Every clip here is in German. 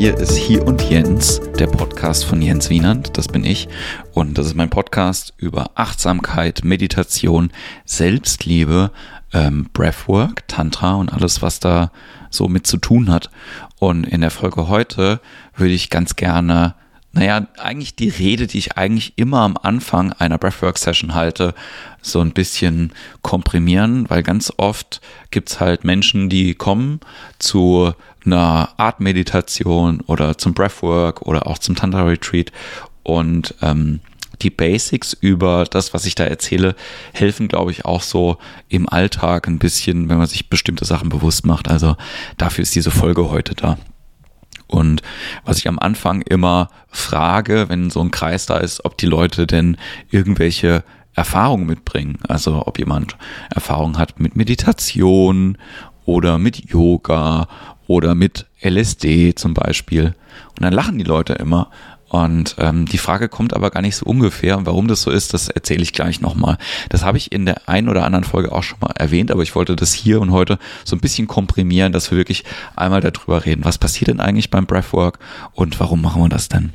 hier ist Hier und Jens, der Podcast von Jens Wienand, das bin ich. Und das ist mein Podcast über Achtsamkeit, Meditation, Selbstliebe, ähm, Breathwork, Tantra und alles, was da so mit zu tun hat. Und in der Folge heute würde ich ganz gerne naja, eigentlich die Rede, die ich eigentlich immer am Anfang einer Breathwork-Session halte, so ein bisschen komprimieren, weil ganz oft gibt's halt Menschen, die kommen zu einer Art Meditation oder zum Breathwork oder auch zum Tantra Retreat und ähm, die Basics über das, was ich da erzähle, helfen, glaube ich, auch so im Alltag ein bisschen, wenn man sich bestimmte Sachen bewusst macht. Also dafür ist diese Folge heute da. Und was ich am Anfang immer frage, wenn so ein Kreis da ist, ob die Leute denn irgendwelche Erfahrungen mitbringen. Also ob jemand Erfahrung hat mit Meditation oder mit Yoga oder mit LSD zum Beispiel. Und dann lachen die Leute immer und ähm, die Frage kommt aber gar nicht so ungefähr. Und warum das so ist, das erzähle ich gleich nochmal. Das habe ich in der einen oder anderen Folge auch schon mal erwähnt, aber ich wollte das hier und heute so ein bisschen komprimieren, dass wir wirklich einmal darüber reden. Was passiert denn eigentlich beim Breathwork und warum machen wir das denn?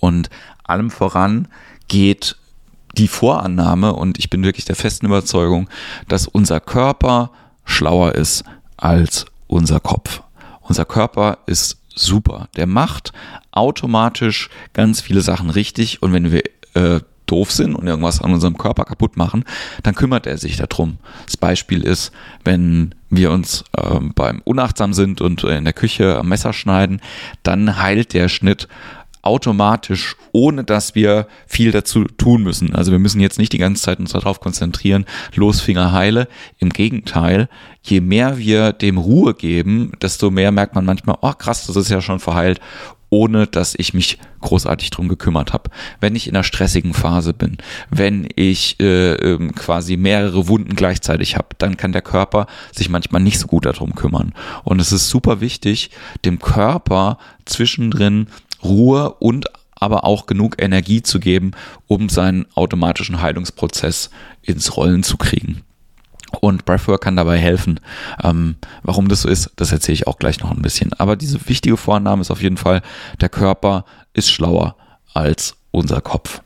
Und allem voran geht die Vorannahme, und ich bin wirklich der festen Überzeugung, dass unser Körper schlauer ist als unser Kopf. Unser Körper ist super. Der macht automatisch ganz viele Sachen richtig und wenn wir äh, doof sind und irgendwas an unserem Körper kaputt machen, dann kümmert er sich darum. Das Beispiel ist, wenn wir uns äh, beim Unachtsam sind und in der Küche am Messer schneiden, dann heilt der Schnitt automatisch, ohne dass wir viel dazu tun müssen. Also wir müssen jetzt nicht die ganze Zeit uns darauf konzentrieren, los Finger heile. Im Gegenteil, je mehr wir dem Ruhe geben, desto mehr merkt man manchmal, oh krass, das ist ja schon verheilt ohne dass ich mich großartig drum gekümmert habe. Wenn ich in einer stressigen Phase bin, wenn ich äh, ähm, quasi mehrere Wunden gleichzeitig habe, dann kann der Körper sich manchmal nicht so gut darum kümmern. Und es ist super wichtig, dem Körper zwischendrin Ruhe und aber auch genug Energie zu geben, um seinen automatischen Heilungsprozess ins Rollen zu kriegen. Und Breathwork kann dabei helfen. Ähm, warum das so ist, das erzähle ich auch gleich noch ein bisschen. Aber diese wichtige Vorname ist auf jeden Fall, der Körper ist schlauer als unser Kopf.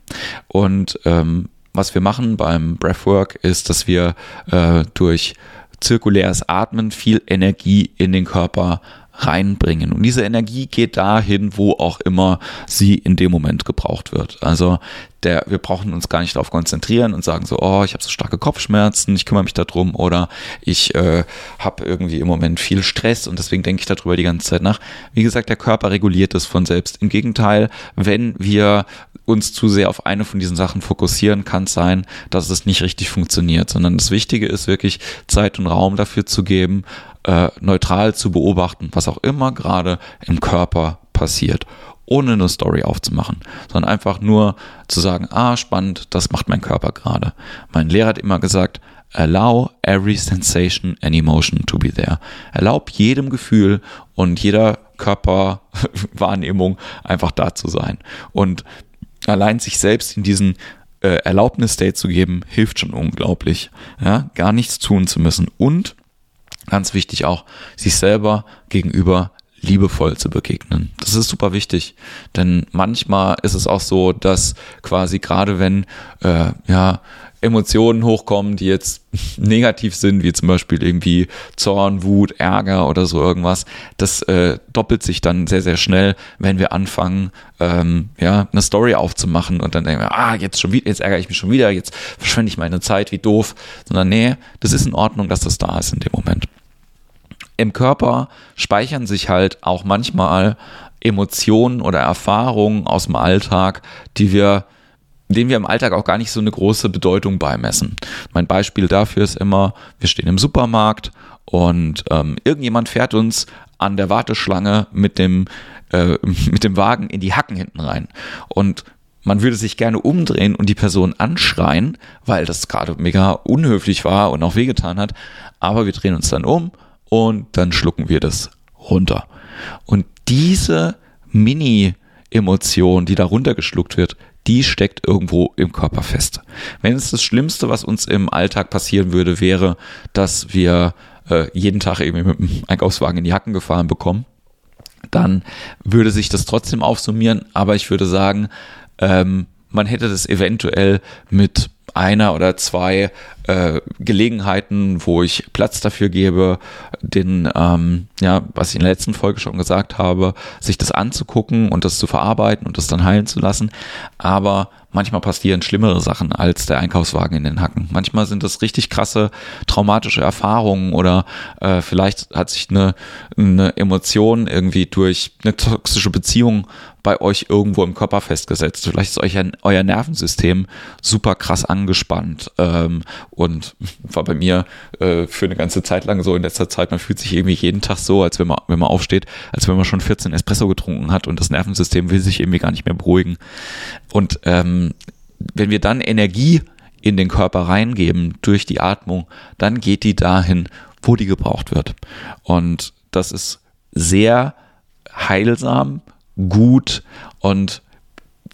Und ähm, was wir machen beim Breathwork ist, dass wir äh, durch zirkuläres Atmen viel Energie in den Körper reinbringen. Und diese Energie geht dahin, wo auch immer sie in dem Moment gebraucht wird. Also der, wir brauchen uns gar nicht darauf konzentrieren und sagen so, oh, ich habe so starke Kopfschmerzen, ich kümmere mich darum oder ich äh, habe irgendwie im Moment viel Stress und deswegen denke ich darüber die ganze Zeit nach. Wie gesagt, der Körper reguliert es von selbst. Im Gegenteil, wenn wir uns zu sehr auf eine von diesen Sachen fokussieren, kann es sein, dass es nicht richtig funktioniert, sondern das Wichtige ist wirklich Zeit und Raum dafür zu geben, äh, neutral zu beobachten, was auch immer gerade im Körper passiert, ohne eine Story aufzumachen, sondern einfach nur zu sagen, ah, spannend, das macht mein Körper gerade. Mein Lehrer hat immer gesagt, allow every sensation and emotion to be there. Erlaub jedem Gefühl und jeder Körperwahrnehmung einfach da zu sein. Und allein sich selbst in diesen äh, Erlaubnis-State zu geben, hilft schon unglaublich. Ja, gar nichts tun zu müssen. Und ganz wichtig auch, sich selber gegenüber liebevoll zu begegnen. Das ist super wichtig, denn manchmal ist es auch so, dass quasi gerade wenn äh, ja Emotionen hochkommen, die jetzt negativ sind, wie zum Beispiel irgendwie Zorn, Wut, Ärger oder so irgendwas, das äh, doppelt sich dann sehr, sehr schnell, wenn wir anfangen, ähm, ja, eine Story aufzumachen und dann denken wir, ah, jetzt schon wieder, jetzt ärgere ich mich schon wieder, jetzt verschwende ich meine Zeit, wie doof, sondern nee, das ist in Ordnung, dass das da ist in dem Moment. Im Körper speichern sich halt auch manchmal Emotionen oder Erfahrungen aus dem Alltag, die wir denen wir im Alltag auch gar nicht so eine große Bedeutung beimessen. Mein Beispiel dafür ist immer, wir stehen im Supermarkt und ähm, irgendjemand fährt uns an der Warteschlange mit dem, äh, mit dem Wagen in die Hacken hinten rein. Und man würde sich gerne umdrehen und die Person anschreien, weil das gerade mega unhöflich war und auch wehgetan hat. Aber wir drehen uns dann um und dann schlucken wir das runter. Und diese Mini-Emotion, die da runtergeschluckt wird, die steckt irgendwo im Körper fest. Wenn es das Schlimmste, was uns im Alltag passieren würde, wäre, dass wir äh, jeden Tag irgendwie mit dem Einkaufswagen in die Hacken gefahren bekommen, dann würde sich das trotzdem aufsummieren, aber ich würde sagen, ähm, man hätte das eventuell mit einer oder zwei äh, Gelegenheiten, wo ich Platz dafür gebe, den, ähm, ja, was ich in der letzten Folge schon gesagt habe, sich das anzugucken und das zu verarbeiten und das dann heilen zu lassen. Aber manchmal passieren schlimmere Sachen als der Einkaufswagen in den Hacken. Manchmal sind das richtig krasse traumatische Erfahrungen oder äh, vielleicht hat sich eine, eine Emotion irgendwie durch eine toxische Beziehung bei euch irgendwo im Körper festgesetzt. Vielleicht ist euch ein, euer Nervensystem super krass angespannt ähm, und war bei mir äh, für eine ganze Zeit lang so in letzter Zeit, man fühlt sich irgendwie jeden Tag so, als wenn man, wenn man aufsteht, als wenn man schon 14 Espresso getrunken hat und das Nervensystem will sich irgendwie gar nicht mehr beruhigen. Und ähm, wenn wir dann Energie in den Körper reingeben durch die Atmung, dann geht die dahin, wo die gebraucht wird. Und das ist sehr heilsam, gut und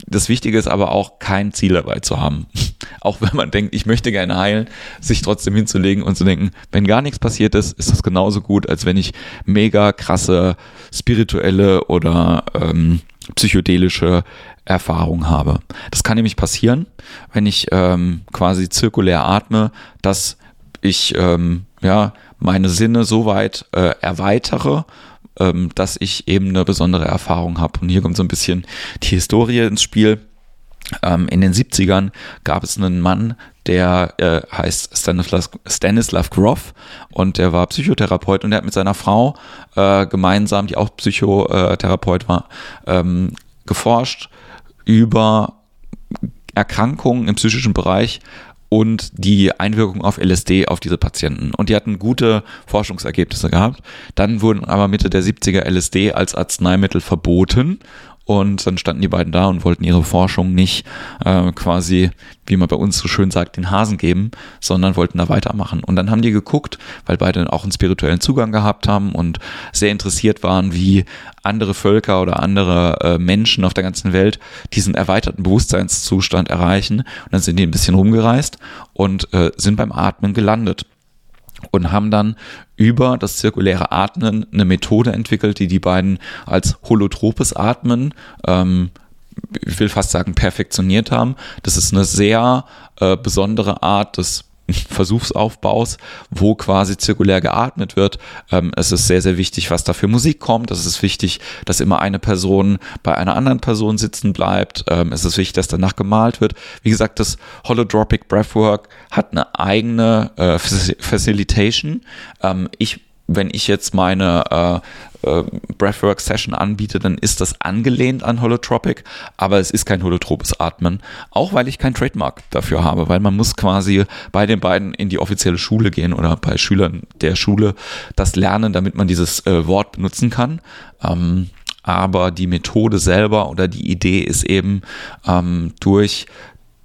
das Wichtige ist aber auch, kein Ziel dabei zu haben. auch wenn man denkt, ich möchte gerne heilen, sich trotzdem hinzulegen und zu denken, wenn gar nichts passiert ist, ist das genauso gut, als wenn ich mega krasse spirituelle oder ähm, psychedelische Erfahrung habe. Das kann nämlich passieren, wenn ich ähm, quasi zirkulär atme, dass ich ähm, ja meine Sinne so weit äh, erweitere ähm, dass ich eben eine besondere Erfahrung habe. Und hier kommt so ein bisschen die Historie ins Spiel. Ähm, in den 70ern gab es einen Mann, der äh, heißt Stanislav, Stanislav Grof und der war Psychotherapeut und der hat mit seiner Frau äh, gemeinsam, die auch Psychotherapeut war, ähm, geforscht über Erkrankungen im psychischen Bereich und die Einwirkung auf LSD auf diese Patienten. Und die hatten gute Forschungsergebnisse gehabt. Dann wurden aber Mitte der 70er LSD als Arzneimittel verboten und dann standen die beiden da und wollten ihre Forschung nicht äh, quasi, wie man bei uns so schön sagt, den Hasen geben, sondern wollten da weitermachen. Und dann haben die geguckt, weil beide auch einen spirituellen Zugang gehabt haben und sehr interessiert waren, wie andere Völker oder andere äh, Menschen auf der ganzen Welt diesen erweiterten Bewusstseinszustand erreichen. Und dann sind die ein bisschen rumgereist und äh, sind beim Atmen gelandet und haben dann über das zirkuläre Atmen eine Methode entwickelt, die die beiden als holotropes Atmen ähm, ich will fast sagen, perfektioniert haben. Das ist eine sehr äh, besondere Art des Versuchsaufbaus, wo quasi zirkulär geatmet wird. Ähm, es ist sehr, sehr wichtig, was da für Musik kommt. Es ist wichtig, dass immer eine Person bei einer anderen Person sitzen bleibt. Ähm, es ist wichtig, dass danach gemalt wird. Wie gesagt, das Holodropic Breathwork hat eine eigene äh, Facilitation. Ähm, ich wenn ich jetzt meine äh, äh, Breathwork-Session anbiete, dann ist das angelehnt an Holotropic, aber es ist kein holotropes Atmen, auch weil ich kein Trademark dafür habe, weil man muss quasi bei den beiden in die offizielle Schule gehen oder bei Schülern der Schule das lernen, damit man dieses äh, Wort benutzen kann. Ähm, aber die Methode selber oder die Idee ist eben ähm, durch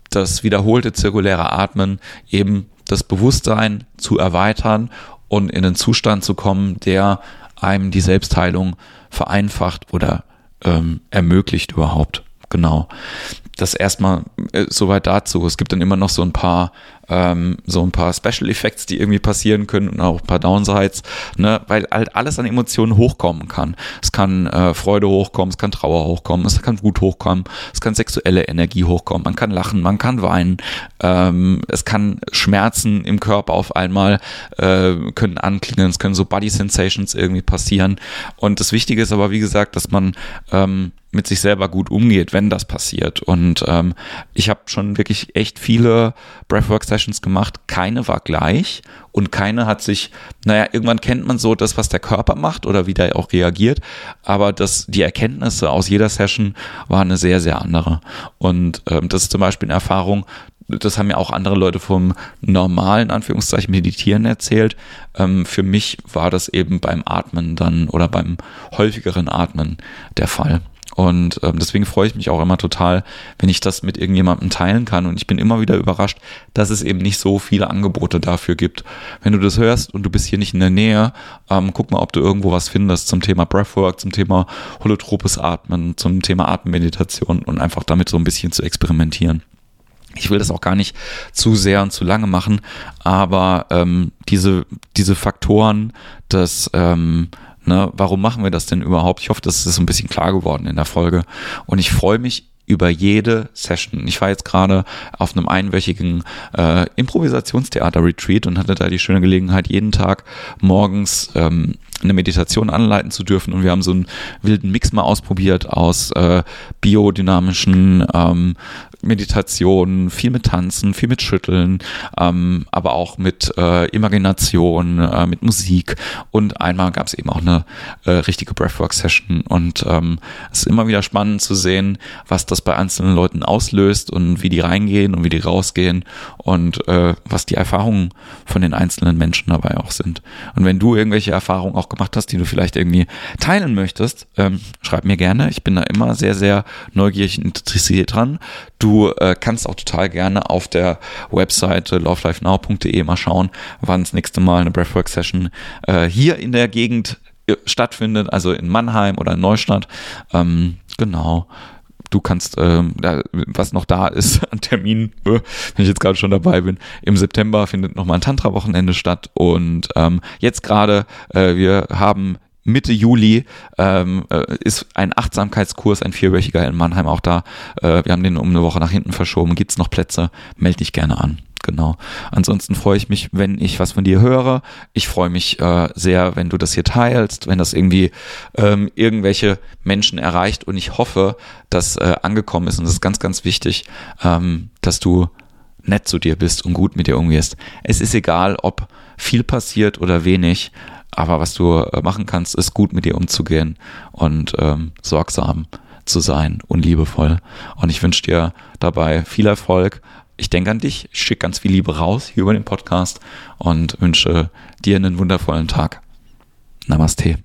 das wiederholte zirkuläre Atmen eben das Bewusstsein zu erweitern und in einen Zustand zu kommen, der einem die Selbstheilung vereinfacht oder ähm, ermöglicht überhaupt. Genau. Das erstmal äh, soweit dazu. Es gibt dann immer noch so ein paar ähm, so ein paar Special Effects, die irgendwie passieren können und auch ein paar Downsides, ne, weil halt alles an Emotionen hochkommen kann. Es kann äh, Freude hochkommen, es kann Trauer hochkommen, es kann Wut hochkommen, es kann sexuelle Energie hochkommen, man kann lachen, man kann weinen, ähm, es kann Schmerzen im Körper auf einmal äh, können anklingen, es können so Body Sensations irgendwie passieren. Und das Wichtige ist aber, wie gesagt, dass man ähm, mit sich selber gut umgeht, wenn das passiert. Und ähm, ich habe schon wirklich echt viele Breathwork-Sessions Sessions gemacht, keine war gleich und keine hat sich, naja, irgendwann kennt man so das, was der Körper macht oder wie der auch reagiert, aber das, die Erkenntnisse aus jeder Session waren eine sehr, sehr andere. Und ähm, das ist zum Beispiel eine Erfahrung, das haben ja auch andere Leute vom normalen Anführungszeichen Meditieren erzählt. Ähm, für mich war das eben beim Atmen dann oder beim häufigeren Atmen der Fall. Und ähm, deswegen freue ich mich auch immer total, wenn ich das mit irgendjemandem teilen kann. Und ich bin immer wieder überrascht, dass es eben nicht so viele Angebote dafür gibt. Wenn du das hörst und du bist hier nicht in der Nähe, ähm, guck mal, ob du irgendwo was findest zum Thema Breathwork, zum Thema holotropes Atmen, zum Thema Atemmeditation und einfach damit so ein bisschen zu experimentieren. Ich will das auch gar nicht zu sehr und zu lange machen, aber ähm, diese, diese Faktoren des ähm, Ne? Warum machen wir das denn überhaupt? Ich hoffe, das ist ein bisschen klar geworden in der Folge. Und ich freue mich über jede Session. Ich war jetzt gerade auf einem einwöchigen äh, Improvisationstheater-Retreat und hatte da die schöne Gelegenheit, jeden Tag morgens ähm, eine Meditation anleiten zu dürfen. Und wir haben so einen wilden Mix mal ausprobiert aus äh, biodynamischen ähm, Meditationen, viel mit Tanzen, viel mit Schütteln, ähm, aber auch mit äh, Imagination, äh, mit Musik. Und einmal gab es eben auch eine äh, richtige Breathwork-Session. Und ähm, es ist immer wieder spannend zu sehen, was das bei einzelnen Leuten auslöst und wie die reingehen und wie die rausgehen und äh, was die Erfahrungen von den einzelnen Menschen dabei auch sind. Und wenn du irgendwelche Erfahrungen auch gemacht hast, die du vielleicht irgendwie teilen möchtest, ähm, schreib mir gerne. Ich bin da immer sehr, sehr neugierig und interessiert dran. Du äh, kannst auch total gerne auf der Webseite lovelifenow.de mal schauen, wann das nächste Mal eine Breathwork-Session äh, hier in der Gegend äh, stattfindet, also in Mannheim oder in Neustadt. Ähm, genau du kannst, ähm, da, was noch da ist an Terminen, äh, wenn ich jetzt gerade schon dabei bin, im September findet nochmal ein Tantra-Wochenende statt und ähm, jetzt gerade, äh, wir haben Mitte Juli ähm, äh, ist ein Achtsamkeitskurs, ein vierwöchiger in Mannheim auch da. Äh, wir haben den um eine Woche nach hinten verschoben. Gibt es noch Plätze? Melde dich gerne an. Genau. Ansonsten freue ich mich, wenn ich was von dir höre. Ich freue mich äh, sehr, wenn du das hier teilst, wenn das irgendwie ähm, irgendwelche Menschen erreicht. Und ich hoffe, dass äh, angekommen ist. Und das ist ganz, ganz wichtig, ähm, dass du nett zu dir bist und gut mit dir umgehst. Es ist egal, ob viel passiert oder wenig. Aber was du äh, machen kannst, ist gut mit dir umzugehen und ähm, sorgsam zu sein und liebevoll. Und ich wünsche dir dabei viel Erfolg ich denke an dich, ich schicke ganz viel Liebe raus hier über den Podcast und wünsche dir einen wundervollen Tag. Namaste.